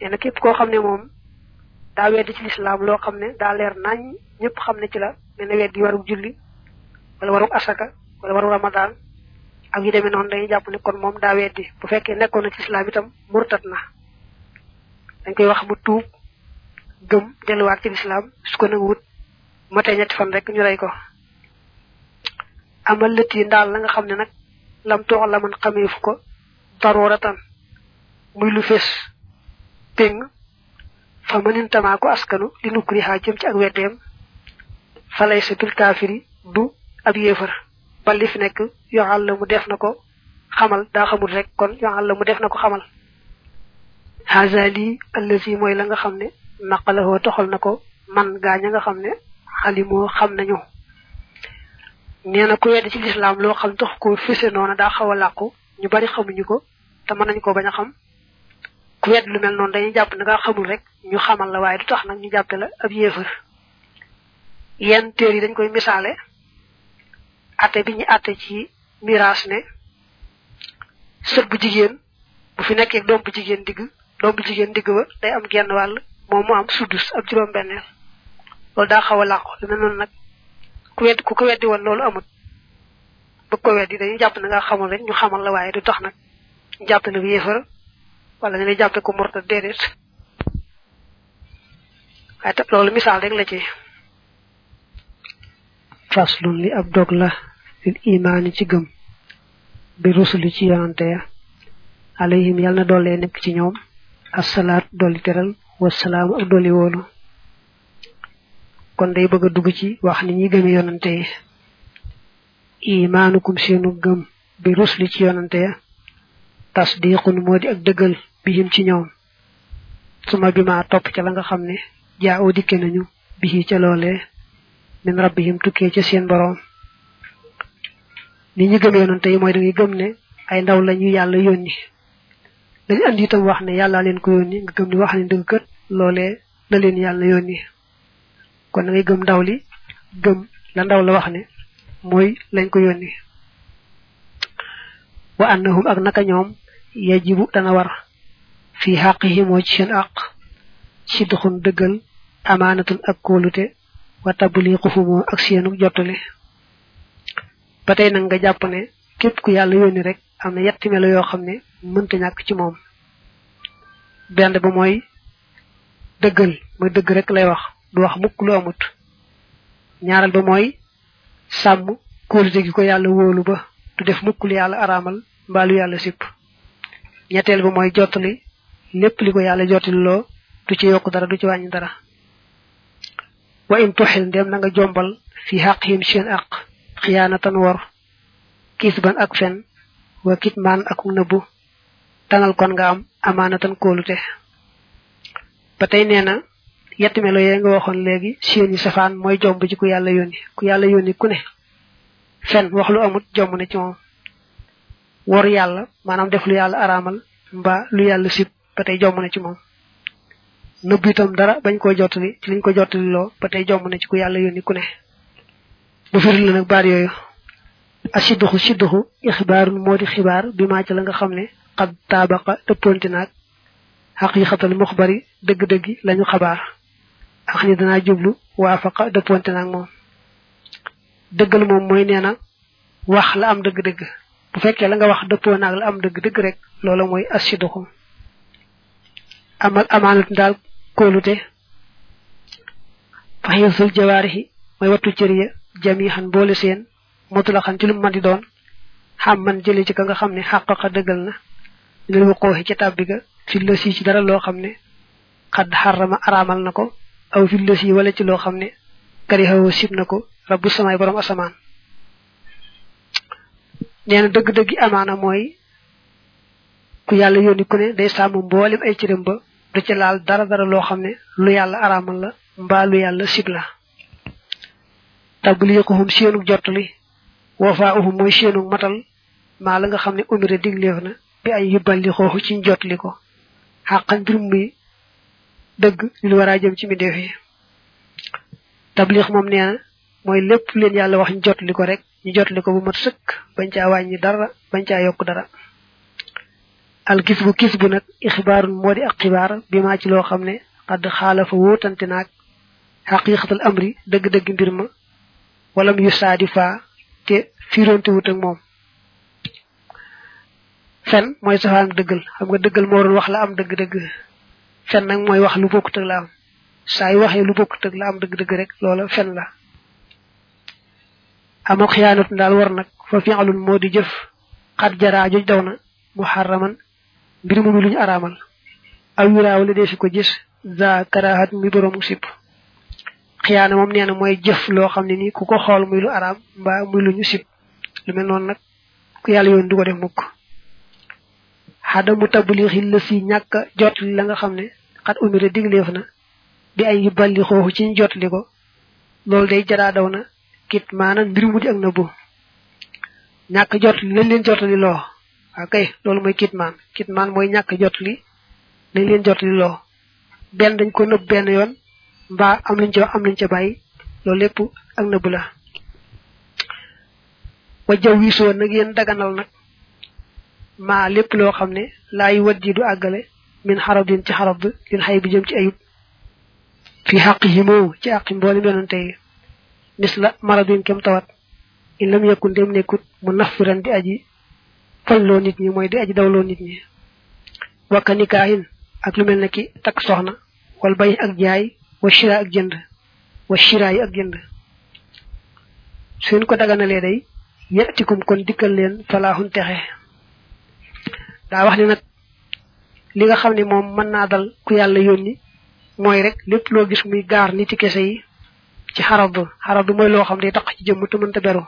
nee na képp koo xam ne moom daa weddi ci lislaam loo xam ne daa leer nañ ñëpp xam ne ci la mel ne weddi waru julli wala waru asaka wala waru ramadaan ak yu demee noonu dañuy jàpp ne kon moom daa weddi bu fekkee nekkoon na ci lislaam itam murtat na dañ koy wax mu tuub gëm delluwaat ci lislaam su ko nanguwut matee ñetti fan rek ñu rey ko amal lët yi ndaal la nga xam ne nag lam toox la man xamee fu ko daruratan muy lu fess peng fa manin tama ko askanu li nukri ha jëm ci ak wedem fa lay sa bil kafiri du ab yéefar ba li fi nekk yoxal la mu def na ko xamal daa xamul rek kon yoxal la mu def na ko xamal haza lii allazi mooy la nga xam ne naqalahoo toxal na ko man gaaña nga xam ne xalimoo xam nañu nee na ku wedd ci lislaam loo xam tax ko fese noona daa xaw a làqu ñu bari xamuñu ko te mën nañ ko bañ a xam ku wedd lu mel noonu dañuy jàpp ne nga xamul rek ñu xamal la waaye du tax nag ñu jàppe la ab yéefar yenn téer yi dañ koy misaale atte bi ñu atte ci miraas ne sët bu jigéen bu fi nekkee doom bu jigéen digg doom bu jigéen digg ba day am genn wàll moom mu am sudus ab juróom benneel loolu daa xaw a làqu lu mel noonu nag ku wedd ku ko weddi woon loolu amut bëgg ko weddi dañuy jàpp na nga xamul rek ñu xamal la waaye du tax nag ñu jàpp ne bu yéefar wala ñu lay jàppe ko morta déedéet waaye te loolu misaal rek la ci faslun li ab dog la lil imaani ci gëm bi rusuli ci yonante ya alayhim yàlla na doole nekk ci ñoom assalaat dolli teral wasalaamu ak dolli wóolu kon day bëgg a dugg ci wax ni ñuy gëme yonante yi imaanukum seenu gëm bi rusli ci yonante ya tasdiqun moo di ak dëggal bihim ci ñoom suma bi ma topp ca la nga xam ne jaa oo dikke nañu bihi ca loolee min rabbihim tukkee ca seen boroom ni ñu gëm yonante yi mooy da ngay gëm ne ay ndaw la ñu yàlla yónni dañu andi itam wax ne yàllaa leen ko yónni nga gëm ni wax ne dëgg kët loolee la leen yàlla yónni kon da ngay gëm ndaw li gëm la ndaw la wax ne mooy lañ ko yónni wa annahum ak naka ñoom yajibu dana war fi xaqihim wa ci seen àq sidxun dëggal amaanatun ak kóolute wa tabliquhumoo ak seenu jottale ba tey nag nga jàpp ne képp ku yàlla yónni rek am na yetti melo yoo xam ne mënta ñàkk ci moom benn ba mooy dëggal mooy dëgg rek lay wax du wax mukk lu amut ñaareel ba mooy sàmm kóolute gi ko yàlla wóolu ba du def mukk lu yàlla araamal mbaa lu yàlla sipp ñetteel ba mooy jottali lépp li ko yàlla jottali loo du ci yokk dara du ci wàññi dara wa in tuxil ndem na nga jombal fi xaq yim seen aq xiyaanatan wor kisban ak fen wa kitmaan ak nëbbu tanal kon nga am amaanatan kóolute ba tey nee na yett melo yee nga waxoon léegi seeni safaan mooy jomb ci ku yàlla yónni ku yàlla yónni ku ne fen wax lu amut jomb na ci moom wor yàlla maanaam def lu yàlla araamal mbaa lu yàlla sib ba tey jomm na ci moom nëbb itam dara bañ koo jottali ci liñ ko jottali loo ba tey jomm na ci ku yàlla yónni ku ne mu firi la nag baat yooyu a sidduxu sidduxu ixbaarun moo di xibaar bi maa ci la nga xam ne xad taabaqa dëppoonti naag xaqiiqatal muxbari dëgg-dëggi lañu xabaar ax ni danaa jublu waafaqa dëppoonti naag moom dëggal moom mooy nee na wax la am dëgg-dëgg bu fekkee la nga wax dëppoo naag la am dëgg-dëgg rek loola mooy asiduxu amal amaanatu daal kóolute faxiisul jawaarihi mooy wattu cër ya jamihan boole seen mutulaxan ci lu man di doon xam man jële ci ka nga xam ne xàqaqa dëggal na lil wuqooxi ca tàbbi ga fi la sii ci dara loo xam ne xadd xarama araamal na ko aw fi lës yi wala ci loo xam ne karihawoo sib na ko rabbu samaay borom asamaan nee na dëgg-dëggi amaana mooy ku yàlla yónni ku ne day sàmm mboolem ay cëram ba du ci laal dara dara loo xam ne lu yàlla araamal la mbaa lu yàlla sib la tabliquhum seenug jottali wafaauhum mooy seenug matal maa la nga xam ne umira digleef na bi ay yubbal li xooxu ci njot li ko xàqan mbir muy dëgg li lu war a jëm ci mbindeef yi tablix moom nee na mooy lépp leen yàlla wax ñu jot li ko rek ñu jot li ko bu mat sëkk bañ caa wàññi dara bañ caa yokk dara al gis bu gis bu nag ixbaarun moo di ak xibaar bi maa ci loo xam ne xadd xaala fa wóotante naag xaqiqatal amri dëgg-dëgg mbir ma walam yu saadi fa te fiiroonte wut ak moom fen mooy safaan dëggal xam nga dëggal moo doon wax la am dëgg-dëgg fen nag mooy wax lu bokkut ak la am saa yu waxee lu bokkut ak la am dëgg-dëgg rek loola fen la amoo xiyaanatu daal war nag fa fi'lun moo di jëf xat jaraa joj daw na muharraman mbir mu lu ñu araamal aw yuraaw la dee fi ko gis za karahat mi boroomu sipp xiyaana moom nee na mooy jëf loo xam ne nii ku ko xool muy lu araam mbaa muy lu ñu sib lu mel noonu nag ku yàlla yoon du ko def mukk xada mu tablixi la si ñàkk jot la nga xam ne xat umira digleef na bi ay yu balli xooxu ci ñu jot li ko loolu day jaraa daw na kit maanaam mbir mu di ak na bu ñàkk jot lañ leen jotali loo waaw kay loolu mooy kitmaan kitmaan mooy ñàkk jot li dañ leen jot li loo benn dañ ko nëbb benn yoon mbaa am luñ ca am luñ ca bàyyi loolu lépp ak nëbb la wa jaw wisoo nag yéen daganal nag maa lépp loo xam ne laay wat ji du àggale min xarab din ci xarab din xay bi jëm ci ayub fi xaq yi moo ci àqi mboolem yonante yi mis la maradin kem tawat in lam yakun dem nekkut mu nafiran di aji falloo nit ñi mooy di aji dawloo nit ñi wakka nikaahin ak lu mel ne ki takk soxna wal bay ak jaay wa shira ak jënd wa shira yi ak jënd suñ ko daganalee day yatikum kon dikkal leen falaaxun texe daa wax ne nag li nga xam ne moom mën naa dal ku yàlla yónni mooy rek lépp loo gis muy gaar nit ci kese yi ci xaradu xaradu mooy loo xam day taq ci jëmm te mënta beru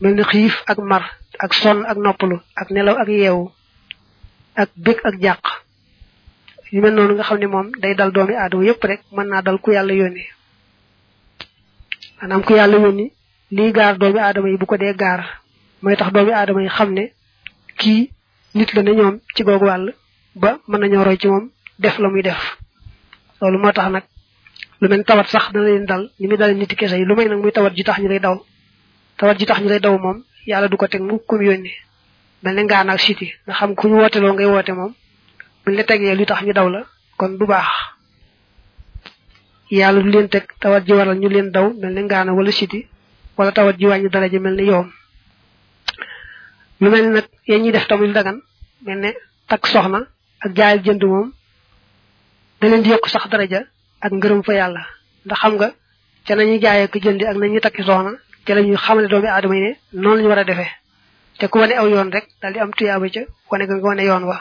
mel ni xiif ak mar ak sonn ak noppalu ak nelaw ak yeewu ak bég ak jàq yu mel noonu nga xam ne moom day dal doomi aadama yépp rek mën naa dal ku yàlla yónni maanaam ku yàlla yónni lii gaar doomi aadama yi bu ko dee gaar mooy tax doomi aadama yi xam ne kii nit la ne ñoom ci googu wàll ba mën nañoo roy ci moom def la muy def loolu moo tax nag lu mel tawat sax dana leen dal ni muy dal nit kese yi lu may nag muy tawat ji tax ñu lay daw tawat ji tax ñu lay daw moom yàlla du ko teg mu kum yónni mel ne ngaan ak siti nga xam ku ñu woote loo ngay woote moom buñ la tegee lu tax ñu daw la kon du baax yàlla du leen teg tawat ji waral ñu leen daw mel ne ngaana wala siti wala tawat ji wàññi daraja mel ne yoom lu mel nag ya ñuy def tamit dagan mel ne takk soxna ak jaayal jënd moom da leen di yokk sax daraja ak ngërëm fa yàlla ndax xam nga ca nañuy jaayee ko jëndi ak nañuy takki soxna ca la ñuy xamale doomi aadama yi ne noonu la ñu war a defee te ku wane aw yoon rek daal di am tuyaaba ca wane ga nga wane yoon wa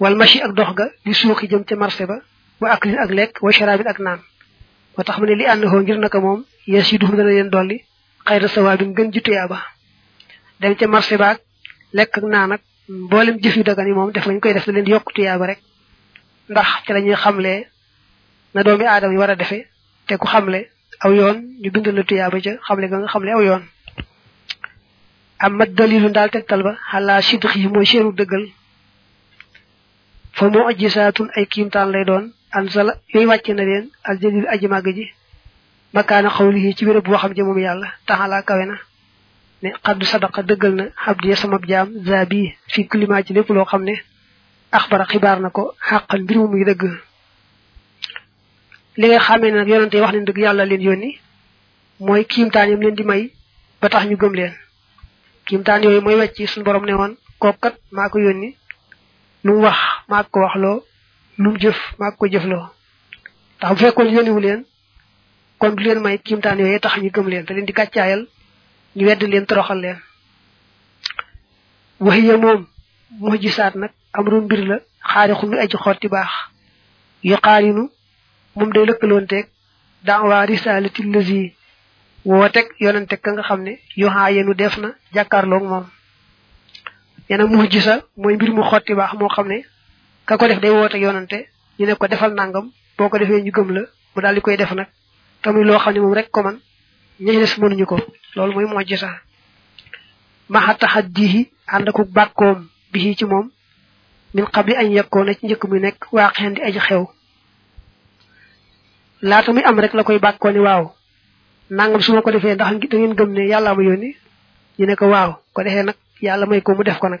wal machi ak dox ga li suuxi jëm ca marché ba wa ak lin ak lekk wa sharabin ak naan moo tax mu ne li ànd xoo ngir naka moom yasiduhum dana leen dolli xayra sawaa bi ngën ji tuyaaba dem ca marché baag lekk ak naan ak mboolem jëf yu dagan yi moom def lañ koy def da leen di yokk tuyaaba rek ndax ci la ñuy xamlee na doomi aadama yi war a defee te ku xamle aw yoon ñu bindal la tuyaaba ca xamle ga nga xamle aw yoon am mat dalilu daal tegtal ba xalaa sidq yi mooy seenu dëggal fa moo ajisaatun ay kiimtaan lay doon ansala yooyu wàcce na leen al jalil aji màgg ji makaana xawlihi ci béréb boo xam jëmum yàlla taxalaa kawe na ne xaddu sadaqa dëggal na xabdiya sama jaam zabi fi kulima ci lépp loo xam ne axbara xibaar na ko xàqal mbir mu muy dëgg li nga xamee ne nag yonante wax ne dëgg yàlla leen yónni mooy kiimtaan yam leen di may ba tax ñu gëm leen kiimtaan yooyu mooy wecc suñu borom ne woon kooku kat maa ko yónni lu mu wax maa ko waxloo lu mu jëf maa ko jëfloo ndax bu fekkoon yónniwu leen kon du leen may kiimtaan yooyu tax ñu gëm leen te leen di gàccaayal ñu wedd leen toroxal leen waxiya moom moo gisaat nag amru mbir la xaari xunu aji xotti baax yu xaarinu moom day lëkkaloonteeg daawa risalati lazi woo teg yonante ka nga xam ne yoxaa yenu def na jàkkaarloog moom nee na mu gisa mooy mbir mu xotti baax moo xam ne ka ko def day woote yonante ñu ne ko defal nangam boo ko defee ñu gëm la mu daal di koy def nag tamuy loo xam ne moom rek ko man ñañ des mënuñu ko loolu mooy mojj sax maxa taxat diixi ànd ak bàkkoom bi ci moom min qabli añ yekkoon na ci njëkk muy nekk waa xeen di aji xew laata muy am rek la koy bàkkoo ni waaw nangam su ma ko defee ndax da ngeen gëm ne yàlla ma yónni ñu ne ko waaw ko defee nag yàlla may ko mu def ko nag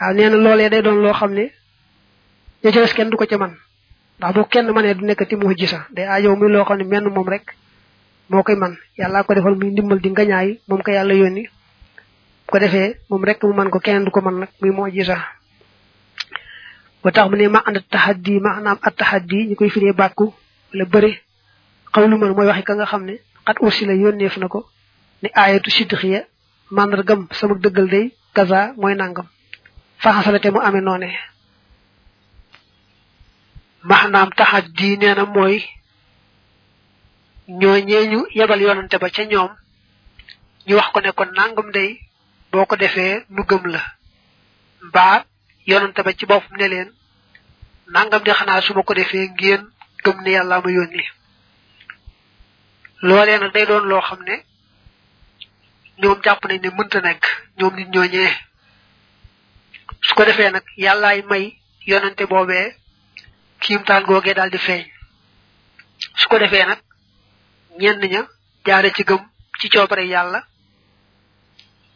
waaw nee na loolee day doon loo xam ne ña ca des kenn du ko ca man ndax bu kenn mënee du nekkati mu ji sax day aajow muy loo xam ne menn moom rek moo koy man yàllaa ko defal muy ndimbal di ngañaay moom ko yàlla yónni bu ko defee moom rek mu man ko keneen du ko man nag muy moo ji sax ba tax mu ne ma ànd taxaddi maanaam at taxaddi ñu koy firee bàkku wala bëre xaw lu mën mooy waxi ka nga xam ne xat aussi la yónneef na ko ne aayatu siddixiya màndargam sama dëggal day kaza mooy nangam faxasala te mu amee noone maanaam taxaj di nee na mooy ñooñee ñu yebal yoonante ba ca ñoom ñu wax ko ne ko nangam day boo ko defee nu gëm la mbaa yonante ba ci boppam ne leen nangam di xanaa su ma ko defee ngeen gëm ne yàlla ma yónni loolee nag day doon loo xam ne ñoom jàpp nañ ne mënta nekk ñoom nit ñooñee su ko defee nag yàllaay may yonante boobee kiimtaan googee daal di feeñ su ko defee nag ñenn ña jaare ci gëm ci coobare yàlla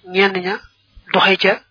ñenn ña doxe ca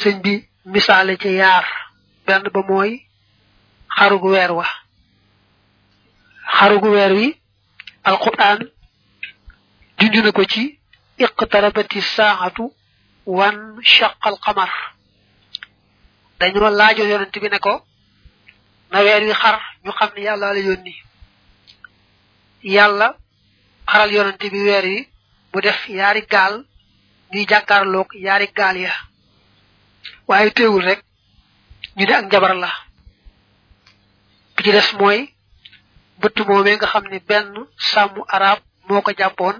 sëñ bi misaale ci yaar benn ba mooy xarug weer wa xarug weer wi alquran junj na ko ci iqtarabati saatu wan shaqal qamar dañoo laajo yonent bi ne ko na weer wi xar ñu xam ne yàlla la yónni yàlla xaral yonante bi weer yi mu def yaari gaal ñuy jàkkaarloog yaari gaal ya waaye teewul rek ñu ne ak njabar la bi ci des mooy bëtt moomee nga xam ne benn sàmmu arab moo ko jàppoon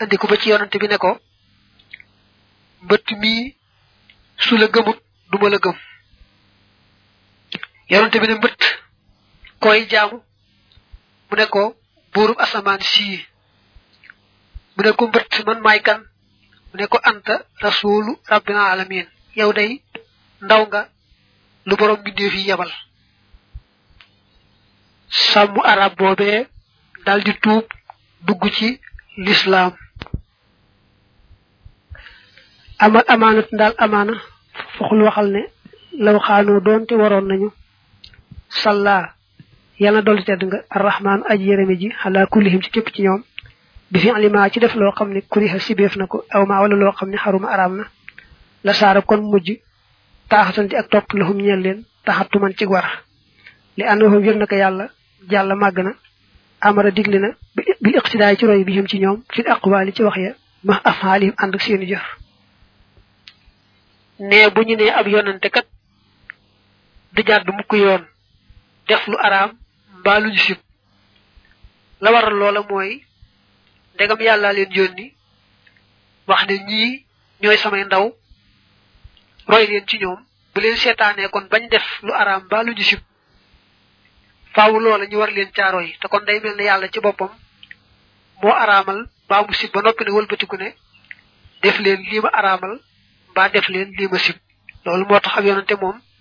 andi ko ba ci yonante bi ne ko mbëtt mii su la gëmut duma la gëm yonante bi ne mbëtt koy jaamu mu ne ko buurub asamaan sii mu ne ko mbëtt man maay kan mu ne ko anta rasulu rabbil alamin yow day ndaw nga lu borom mbindeef yi yebal sàmmu arab boobee dal di tuub dugg ci lislaam amal amaanat daal amaana foxul waxal ne law xaanoo doonte waroon nañu salla yàlla na dolli tedd nga arrahmaan aji yërëme ji xalaa kullihim ci képp ci ñoom bi fi alima ci def loo xam ne kuriha sibeef na ko aw ma wala loo xam ne xaruma araam na la saara kon mujj taaxatan di ak topp lahum ñeel leen taxatu man ci war li annahu wér na ko yàlla jàlla màgg na amara digle na bil iqtidaay ci roy bi him ci ñoom fil aqwaali ci wax ya ma afaalihim ànd ak seeni jëf ne bu ñu nee ab yonante kat du jàdd mukk yoon def lu araam mbaa lu ñu sib la waral loola mooy ndegam yàllaa leen yónni wax ne ñii ñooy samay ndaw roy leen ci ñoom bu leen seetaanee kon bañ def lu araam mbaa lu ñu sib faaw loola ñu war leen caaro yi te kon day mel ne yàlla ci boppam moo araamal mbaa mu sib ba noppi ne wëlbatiku ne def leen lii ma araamal mbaa def leen lii ma sib loolu moo tax ab yonante moom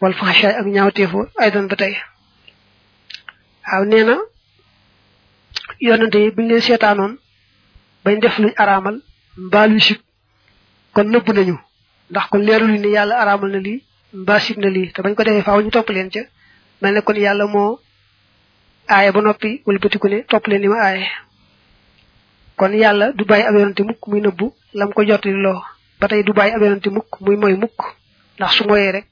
wal faxashaay ak ñaawteefu aydan ba tey waaw nee na yonante yi buñ leen seetaanoon bañ def luñ araamal mbaa luy sib kon nëbb nañu ndax kon leerul ni yàlla araamal na lii mbaa sib na lii te bañ ko defee faaw ñu topp leen ca mel ne kon yàlla moo aaye ba noppi wala bëtiku ne topp leen li ma aaye kon yàlla du bàyyi ab yonante mukk muy nëbbu lam ko jottali loo ba tey du bàyyi ab yonante mukk muy moy mukk ndax su moyee rek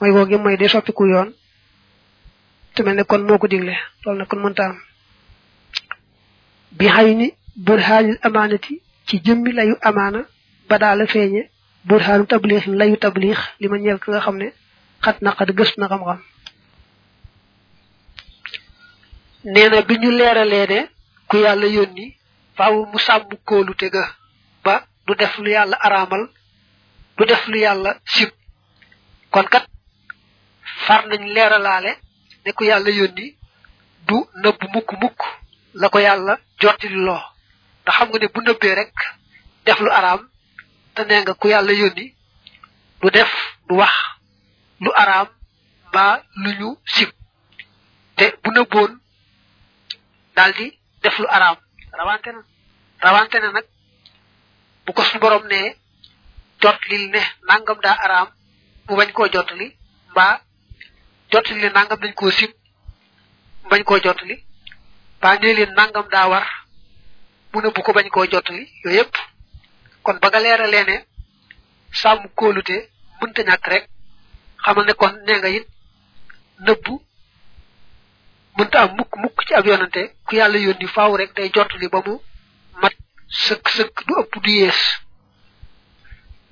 mooy googi mooy day soppiku yoon te mel ne kon moo ko digle loolu nag kon mënta am bi xay ni burhaanil amaanati ci jëmmi layu amaana ba daala feeñe burhaanu tabliix layu tabliix li ma ñeel ka nga xam ne xat na xat gës na xam-xam nee na bi ñu leeralee ne ku yàlla yónni faaw mu sàmm kóolute ga ba du def lu yàlla araamal du def lu yàlla sib kon kat far nañ leeralaale ne ku yàlla yónni du nëbb mukk mukk la ko yàlla jottili loo ndax xam nga ne bu nëbbee rek def lu araam te nee nga ku yàlla yónni du def du wax lu araam mbaa lu ñu sib te bu nëbboon daldi def lu araam rawante na rawante na nag bu ko suñu borom ne jot lil ne nangam daa araam mu bañ koo jot li mbaa jot li ne nangam dañ koo sib mu bañ koo jot li mbaa ne leen nangam daa war mu ne bu ko bañ koo jot li yooyu yëpp kon ba nga leeralee ne sàmm kóolute mënta ñàkk rek xamal ne kon nee nga it nëbbu mënta am mukk mukk ci ab yonante ku yàlla yónni faaw rek day jot li ba mu mat sëkk sëkk du ëpp du yees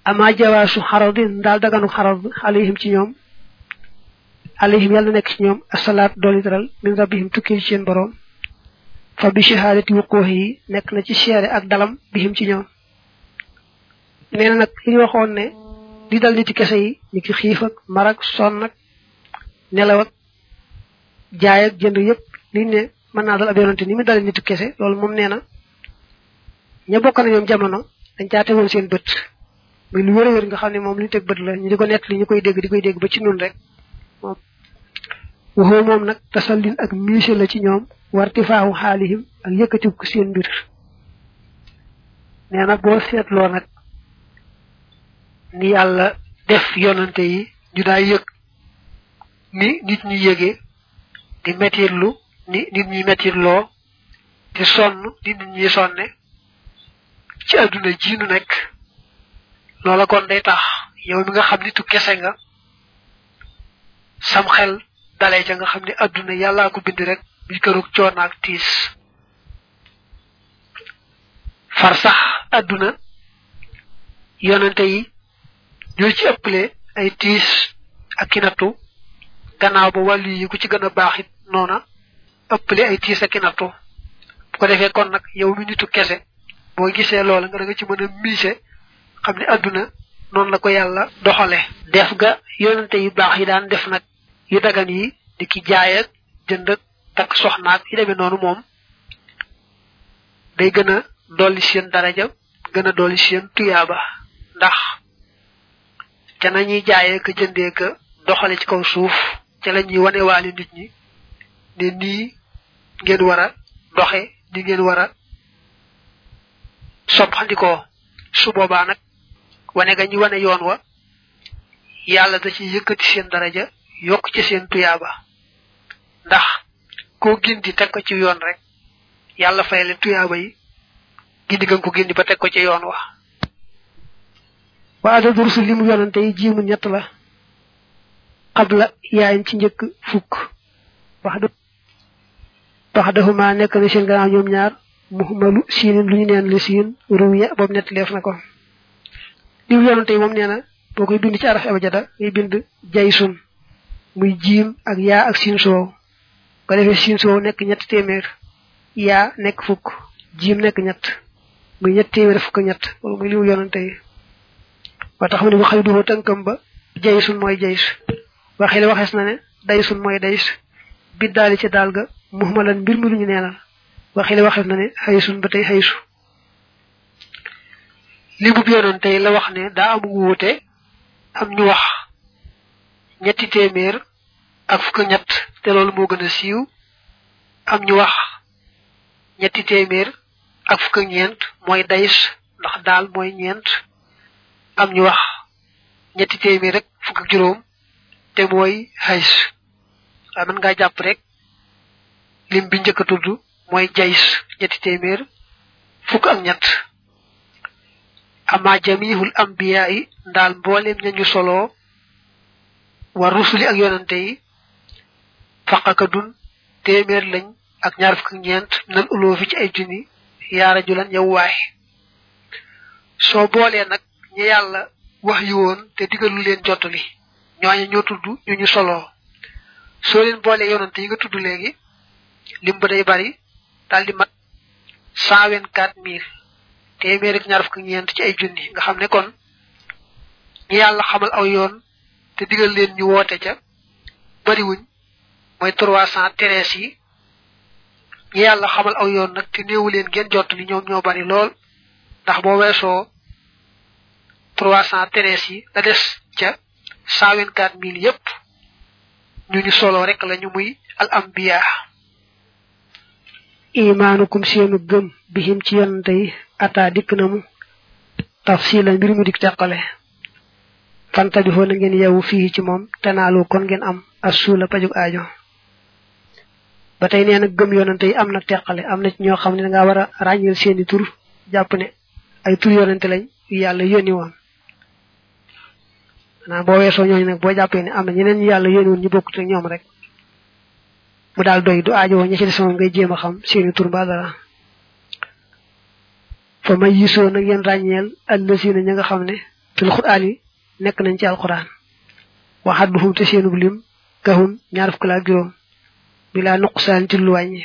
ama jawaasu xaradin daal daganu xarad alayhim ci ñoom alayhim yàlla nekk ci ñoom asalaat dooli daral min rabbihim tukkil ci seen boroom fa bi shahaadati wuqoox yi nekk na ci seere ak dalam bihim ci ñoom nee na nag li ñu waxoon ne li dal nit ci kese yi ñu ki xiif ak mar ak sonn ak nelaw ak jaay ak jënd yëpp liñ ne mën naa dal ab yonante ni mu dale nitu kese loolu moom nee na ña bokk na ñoom jamono dañ caa tegoon seen bët muy lu wér a wér nga xam ne moom li ñu teg bët la ñu di ko nett li ñu koy dégg di koy dégg ba ci nun rek moom waxoo moom nag tasallin ak miise la ci ñoom warti faaxu xaalihim ak yëkkati ko seen mbir nee na boo seetloo nag ni yàlla def yonante yi ñu daa yëg ni nit ñi yëgee di metirlu ni nit ñi metirloo di sonn ni nit ñi sonne ci àdduna ji nu nekk loola kon day tax yow mi nga xam ni tu kese nga sam xel dalee ca nga xam ni àdduna yàllaa ko bind rek muy kërug coono ak tiis far sax àdduna yonante yi ñoo ci ëpple ay tiis ak ki nattu gannaaw ba wàllu yi ku ci gën a baax it noona ëpple ay tiis ak ki nattu bu ko defee kon nag yow mi nitu kese boo gisee loola nga da nga ci mën a miise xam ne àdduna noonu la ko yàlla doxale def ga yonante yu baax yi daan def nag yu dagan yi di ki jaay ak jënd ak takk soxnaak yi demee noonu moom day gën a dolli seen daraja gën a dolli seen tuyaaba ndax ca nañuy jaayee ka jëndee ka doxale ci kaw suuf ca la ñuy wane waale nit ñi ne nii ngeen war a doxe ni ngeen war a soppandikoo su boobaa nag wane ga ñu wane yoon wa yàlla da ci yëkkati seen daraja yokk ci seen tuyaaba ndax koo gindi teg ko ci yoon rek yàlla fay leen tuyaaba yi gindi gën ko gindi ba teg ko ci yoon wa waa adadu rusul li mu yonante yi jiimu ñett la xabla yaayam ci njëkk fukk wax da wax daxumaa nekk na seen gannaaw ñoom ñaar muhmalu siinin lu ñu neen li siin ruwiya boobu nett leef na ko li mu yonante yi moom nee na boo koy bind ci araf abajada ngay bind jaysun muy jiim ak yaa ak siin soow ko defee siin soo nekk ñett téeméer yaa nekk fukk jiim nekk ñett muy ñett téeméer fukk ñett loolu muy limu yonante yi ba tax mu ne bu xëy duhoo tënkam ba jay sun mooy jays waxee la waxees na ne day sun mooy days bi daali ci daal ga muhmalan mbir mi lu ñu neenal waxee la waxees na ne xëy sun ba tey xëy su li mu yoonoon tey la wax ne daa am wuute am ñu wax ñetti téeméer ak fukk ñett te loolu moo gën a siiw am ñu wax ñetti téeméer ak fukk ñeent mooy days ndax daal mooy ñeent am ñu wax ñetti téeméer rek fukk ak juróom te mooy hays waaye mën ngaa jàpp rek lim bi njëkk a tudd mooy jays ñetti téeméer fukk ak ñett ama jamihul ambiya yi ndaal mboolem ñañu soloo wa rusuli ak yonante yi faqaka dun téeméer lañ ak ñaar fukk ñeent nan uloo fi ci ay junni yaara julan yow waay soo boolee nag ñi yàlla wax yi woon te digalu leen jottali ñooñu ñoo tudd ñu ñu soloo soo leen boolee yonante yi nga tudd léegi lim ba day bari daal di mat cent vingt quatre mille téeméer ak ñaar fukk ñeent ci ay junni nga xam ne kon ñi yàlla xamal aw yoon te digal leen ñu woote ca bariwuñ mooy trois cent treize yi ñi yàlla xamal aw yoon nag te néewu leen ngeen jot li ñoom ñoo bari lool ndax boo weesoo trois cent treize yi la des ca cent vingt quatre mille yépp ñu ñu solo rek la ñu muy al ambiya imaanukum seenu gëm bihim ci yonante yi ataa dikk na mu tafsila mbir mu dik teqale fanta bi foo na ngeen yewu fii ci moom tenaalu kon ngeen am assuula pajug aajo ba tey nee na gëm yonante yi am na teqale am na ci ñoo xam ne da ngaa war a ràññeel seeni tur jàpp ne ay tur yonante lañ yàlla yónni woon maanaam boo weesoo ñooñu nag boo jàppee ne am na ñeneen ñu yàlla yéen woon ñu bokk te ñoom rek mu daal doy du aajo woon ña ci des moom ngay jéem a xam seeni tur mbaa dara fa may yisoo nag yéen ràññeel allazina ña nga xam ne fil quraan yi nekk nañ ci alquran waxadduhum te seenub lim kahun ñaar fukk laa juróom bi laa nuqsaan ci lu wàññi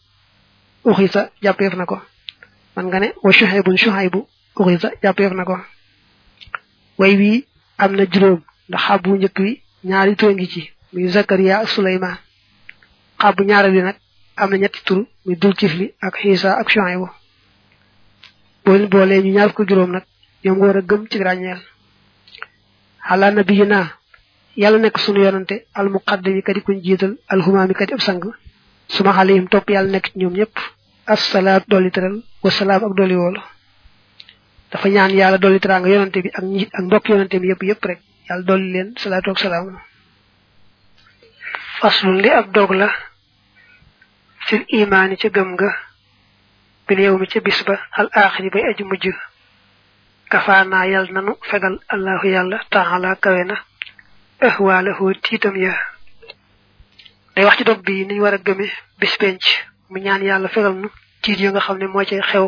uxisa jàppeef na ko man nga ne wa shuhaybun shuhaybu uxisa jàppeef na ko way wi am na juróom ndax xab bu njëkk wi ñaari tur ngi ci muy zakariya ak suleyman xab bu ñaareel bi nag am na ñetti tur muy dul kifli ak xiisa ak shuhaybu boo leen boolee ñu ñaar ko juróom nag ñoom nga war a gëm ci ràññeel xalaa nabi yi naa yàlla nekk sunu yonante al muqaddami kadi kuñ jiital al humaami kadi ab sang suma xalihim topp yàlla nekk ci ñoom ñëpp assalaatu dolli teral wasalaam ak dolli woolu dafa ñaan yàlla dolli teraanga yonante bi ak ñi ak mbokk yonante bi yëpp yëpp rek yàlla dolli leen salaatu ak salaam faslun li ab dog la fil imaani ca gëm nga bil yow mi ca bis ba al aaxiri bay aji mujj kafaanaa yàlla nanu fegal allahu yàlla taala kawe na ahwaalahoo tiitam ya day wax ci dog bi niñ war a gëme bis penc mu ñaan yàlla fegal nu tiit yi nga xam ne moo cay xew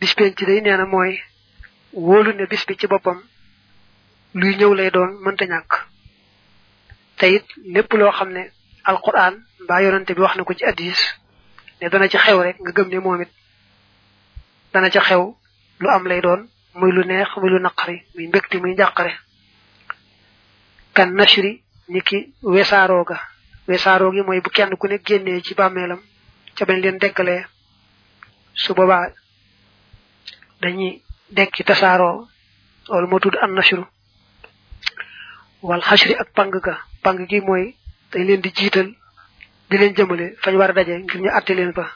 bis penc day nee na mooy wóolu ne bis bi ci boppam luy ñëw lay doon mënta ñàkk te it lépp loo xam ne alquran mbaa yonante bi wax na ko ci addis ne dana ci xew rek nga gëm ne moom it dana ca xew lu am lay doon muy lu neex muy lu naqari muy mbégte muy njàqare kan nashri ni ki wesaaroo ga wesaaroo gi mooy bu kenn ku ne génnee ci bàmmeelam ca bañ leen dekkalee su boobaa dañuy dekki tasaaroo loolu moo tudd an nashru wal xashri ak pang ga pang gi mooy dañ leen di jiital di leen jëmale fañ war a daje ngir ñu àtte leen fa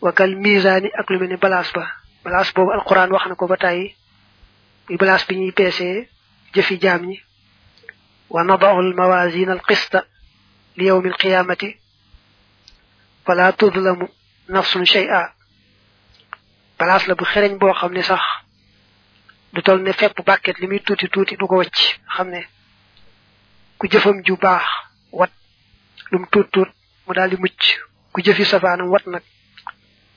wakal misaani ak lu mel ni balaas ba balaas boobu alquran wax na ko ba tàyyi muy balaas bi ñuy peesee jëfi jaam ñi wa nadaul mawasin al qista li yawmi alqiyamati fala tudlamu nafsun shay'a place la bu xereñ boo xam ne sax du tol ne fepp bàkket li muy tuuti tuuti du ko wacc xam ne ku jëfam ju baax wat lu mu tuut tuut mu daal di mucc ku jëfi safaanam wat nag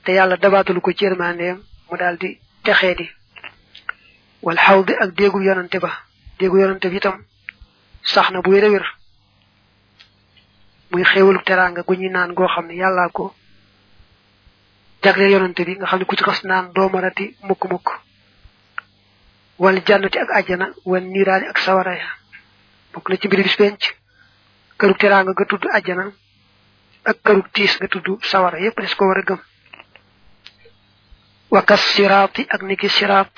te yàlla dabaatalu ko ci yërmandeem mu daal di texee di wal xaw di ak déegu yonante ba déegu yonante bi itam sax na bu wér a wér muy xéewalu teraanga gu ñuy naan goo xam ne yàllaa ko jagleel yonante bi nga xam ne ku ci xas naan doo marati mukk-mukk wal jànnati ak àjjana wal niiraani ak sawara ya bokk na ci mbiri bis penc këru teraanga nga tudd àjjana ak këru tiis nga tudd sawara yépp des ko war a gëm wakas siraati ak niki siraat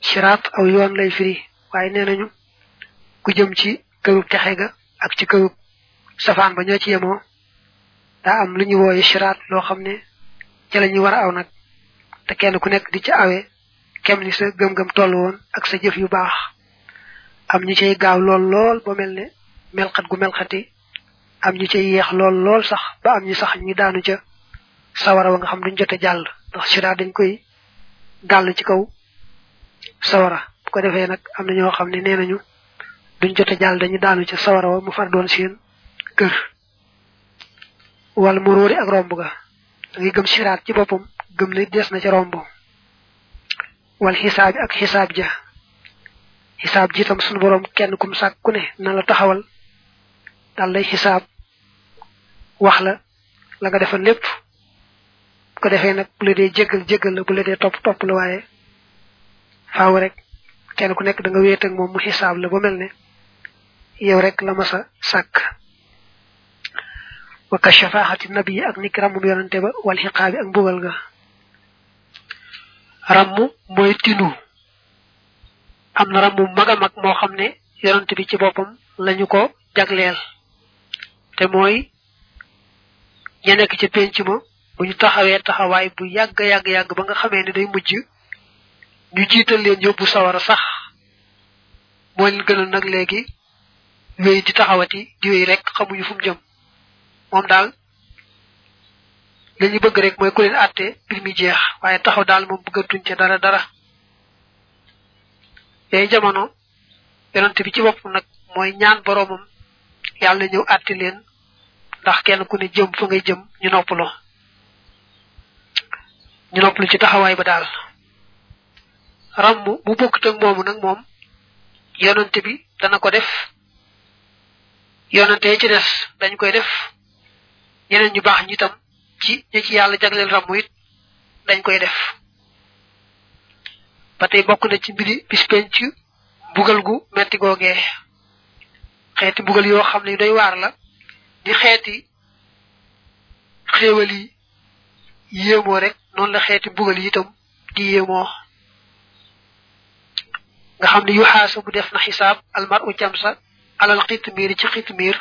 siraat aw yoon lay firi waaye nee nañu ku jëm ci kërug texe ga ak ci kërug safaan ba ñoo ci yemoo daa am lu ñu wooye siraat loo xam ne ca la ñu war a aw nag te kenn ku nekk di ci awee kem ni sa gëm-gëm toll woon ak sa jëf yu baax am ñu cay gaaw lool lool ba mel ne melxat gu melxati am ñu cay yeex lool lool sax ba am ñu sax ñu daanu ca sawara wa nga xam duñ jote jàll ndax siraat dañ koy gàll ci kaw sawara bu ko defee nag am na ñoo xam ne nee nañu duñ jot a jàll dañu daanu ca sawara wa mu far doon seen kër wal muróori ak romb ga da ngay gëm siraat ci boppam gëm ne des na ca romb wal xisaab ak xisaab ja xisaab ji itam sunu borom kenn kum sàkk ku ne na la taxawal dal lay xisaab wax la la nga defal lépp bu ko defee nag bu la dee jéggal jéggal la bu la dee topp topp la waaye faaw rek kenn ku nekk da nga wéet ak moom mu xisaab la ba mel ne yow rek la masa sàkk wa ka shafaxati nabi yi ak ni ki ràmmum yonante ba wal xiqaabi ak mbugal nga ràmm mooy tinu am na ràmm mag a mag moo xam ne yonante bi ci boppam lañu ko jagleel te mooy ña nekk ca penc ma bu ñu taxawee taxawaay bu yàgg yàgg yàgg ba nga xamee ne day mujj ñu jiital leen yóbbu sawara sax moo leen gënal nag léegi wéy di taxawati di wéy rek xamuñu fu mu jëm moom daal li ñu bëgg rek mooy ku leen àtte mbir mi jeex waaye taxaw daal moom bëggatuñ ca dara dara yooyu jamono yonante bi ci bopp nag mooy ñaan boroomam yàlla ñëw àtti leen ndax kenn ku ne jëm fa ngay jëm ñu noppaloo ñu noppalu ci taxawaay ba daal ràmm bu bokkut ak moomu nag moom yonante bi dana ko def yonante ci des dañ koy def ñeneen ñu baax ñi tam ci ñi ci yàlla jagleel ràmm it dañ koy def ba tey bokk na ci mbiri bis penc bugal gu metti googee xeeti bugal yoo xam ne day waar la di xeeti xéewal yi yéemoo rek noonu la xeeti bugal yi itam di yéemoo nga xam ne yu xaasa bu def na xisaab almar u camsa alal xitmiir ci xitmiir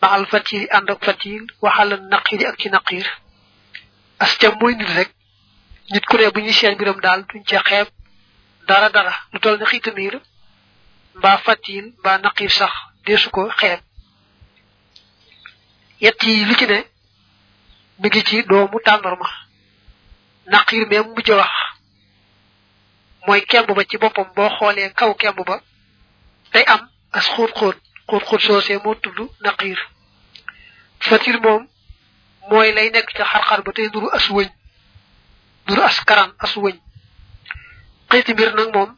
maxal fatiir yi ànd ak fatiir waxalal naqiir yi ak ci naqiir as cam mooy nit rek nit ku ne bu ñuy seen mbiram daal duñ ca xeeb dara dara lu toll ni xiitu miir mbaa fàttiin mbaa naqiir sax deesu ko xeeb yett yi lu ci ne mi ngi ci doomu tàndarma naqiir même mujj wax mooy kemb ba ci boppam boo xoolee kaw kemb ba day am as xóot xóot xóot xóot soosee moo tudd naqiir fatir moom mooy lay nekk ca xar-xar ba tey nuru as wëñ nuru as karan as wëñ xiiti mbir nag moom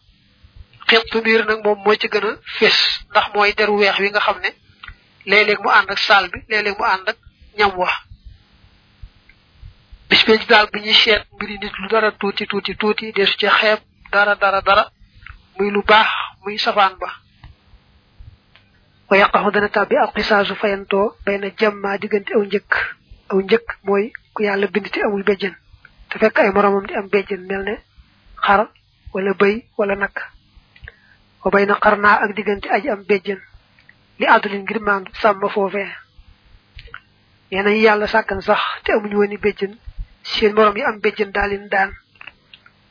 xiitu mbir nag moom mooy ci gën a fés ndax mooy deru weex wi nga xam ne léeg-léeg mu ànd ak saal bi léeg-léeg mu ànd ak ñam wax bis penc daal bu ñuy seet mbiri nit lu dara tuuti tuuti tuuti deesu ci xeeb dara dara dara muy lu baax muy safaan ba wa yaqaxu dana tàbbi al xisaasu fayantoo bay na jammaa diggante aw njëkk aw njëkk mooy ku yàlla bind te amul béjjën te fekk ay moromam di am béjjën mel ne xar wala bëy wala nag wa bay na xar naa ak diggante aji am béjjën li àddulin ngir maandu sàmm foofee nee nañu yàlla sàkkan sax te amuñu woon i béjjën seen morom yi am béjjën daal leen daan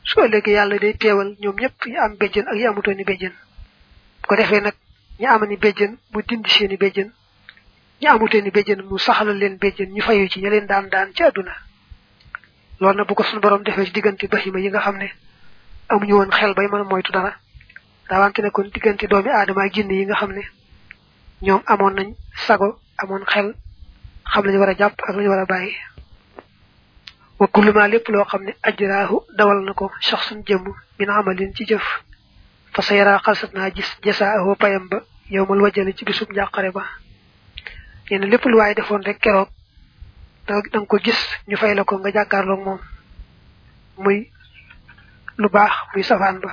su ëllëgee yàlla day teewal ñoom ñëpp yi am béjjën ak yi amutoon i béjjën bu ko defee nag ñi amoon i béjjën mu dindi seen i béjjën ñi amutoon i béjjën mu saxalal leen béjjën ñu fayu ci ña leen daan daan ci àdduna loolu nag bu ko suñu borom defee ci diggante bahima yi nga xam ne amuñu woon xel bay mën a moytu dara daawante ne kon diggante doomi aadama ak jinne yi nga xam ne ñoom amoon nañ sago amoon xel xam lañu war a jàpp ak lañu war a bàyyi wa kullu ma lépp loo xam ne ajraahu dawal na ko shaxsun jëmm min amalin ci jëf fa sa yaraa xalsat naa gis jasaahu payam ba yow mal wajale ci bisub njàqare ba nee na lépp lu waaye defoon rek keroog da nga ko gis ñu fay la ko nga jàkkaarloog moom muy lu baax muy safaan ba